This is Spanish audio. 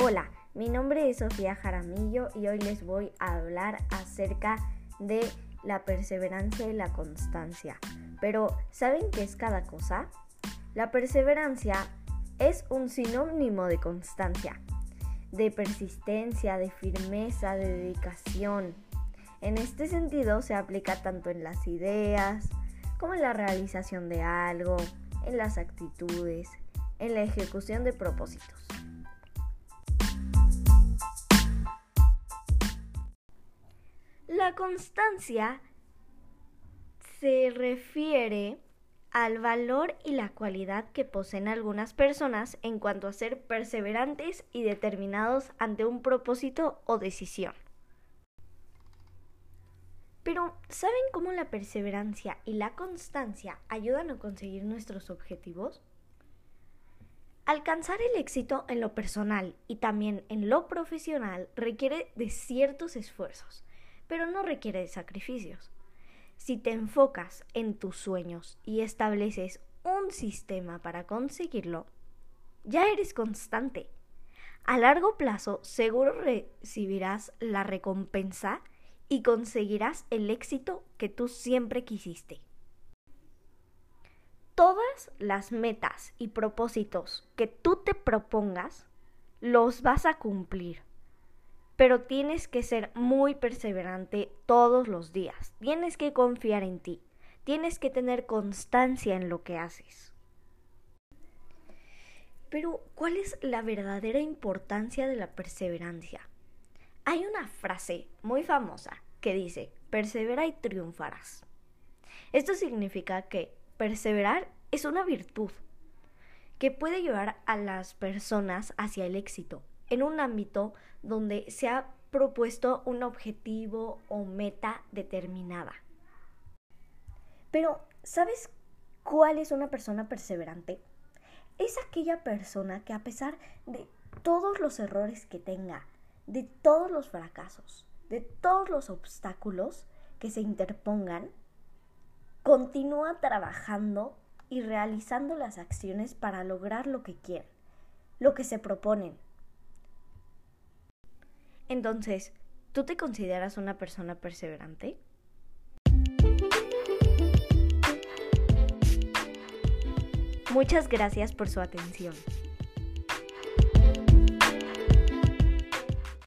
Hola, mi nombre es Sofía Jaramillo y hoy les voy a hablar acerca de la perseverancia y la constancia. Pero, ¿saben qué es cada cosa? La perseverancia es un sinónimo de constancia, de persistencia, de firmeza, de dedicación. En este sentido se aplica tanto en las ideas como en la realización de algo, en las actitudes, en la ejecución de propósitos. La constancia se refiere al valor y la cualidad que poseen algunas personas en cuanto a ser perseverantes y determinados ante un propósito o decisión. Pero, ¿saben cómo la perseverancia y la constancia ayudan a conseguir nuestros objetivos? Alcanzar el éxito en lo personal y también en lo profesional requiere de ciertos esfuerzos, pero no requiere de sacrificios. Si te enfocas en tus sueños y estableces un sistema para conseguirlo, ya eres constante. A largo plazo seguro recibirás la recompensa y conseguirás el éxito que tú siempre quisiste. Todas las metas y propósitos que tú te propongas los vas a cumplir, pero tienes que ser muy perseverante todos los días, tienes que confiar en ti, tienes que tener constancia en lo que haces. Pero, ¿cuál es la verdadera importancia de la perseverancia? Hay una frase muy famosa que dice, persevera y triunfarás. Esto significa que perseverar es una virtud que puede llevar a las personas hacia el éxito en un ámbito donde se ha propuesto un objetivo o meta determinada. Pero, ¿sabes cuál es una persona perseverante? Es aquella persona que a pesar de todos los errores que tenga, de todos los fracasos, de todos los obstáculos que se interpongan, continúa trabajando y realizando las acciones para lograr lo que quieren, lo que se proponen. Entonces, ¿tú te consideras una persona perseverante? Muchas gracias por su atención.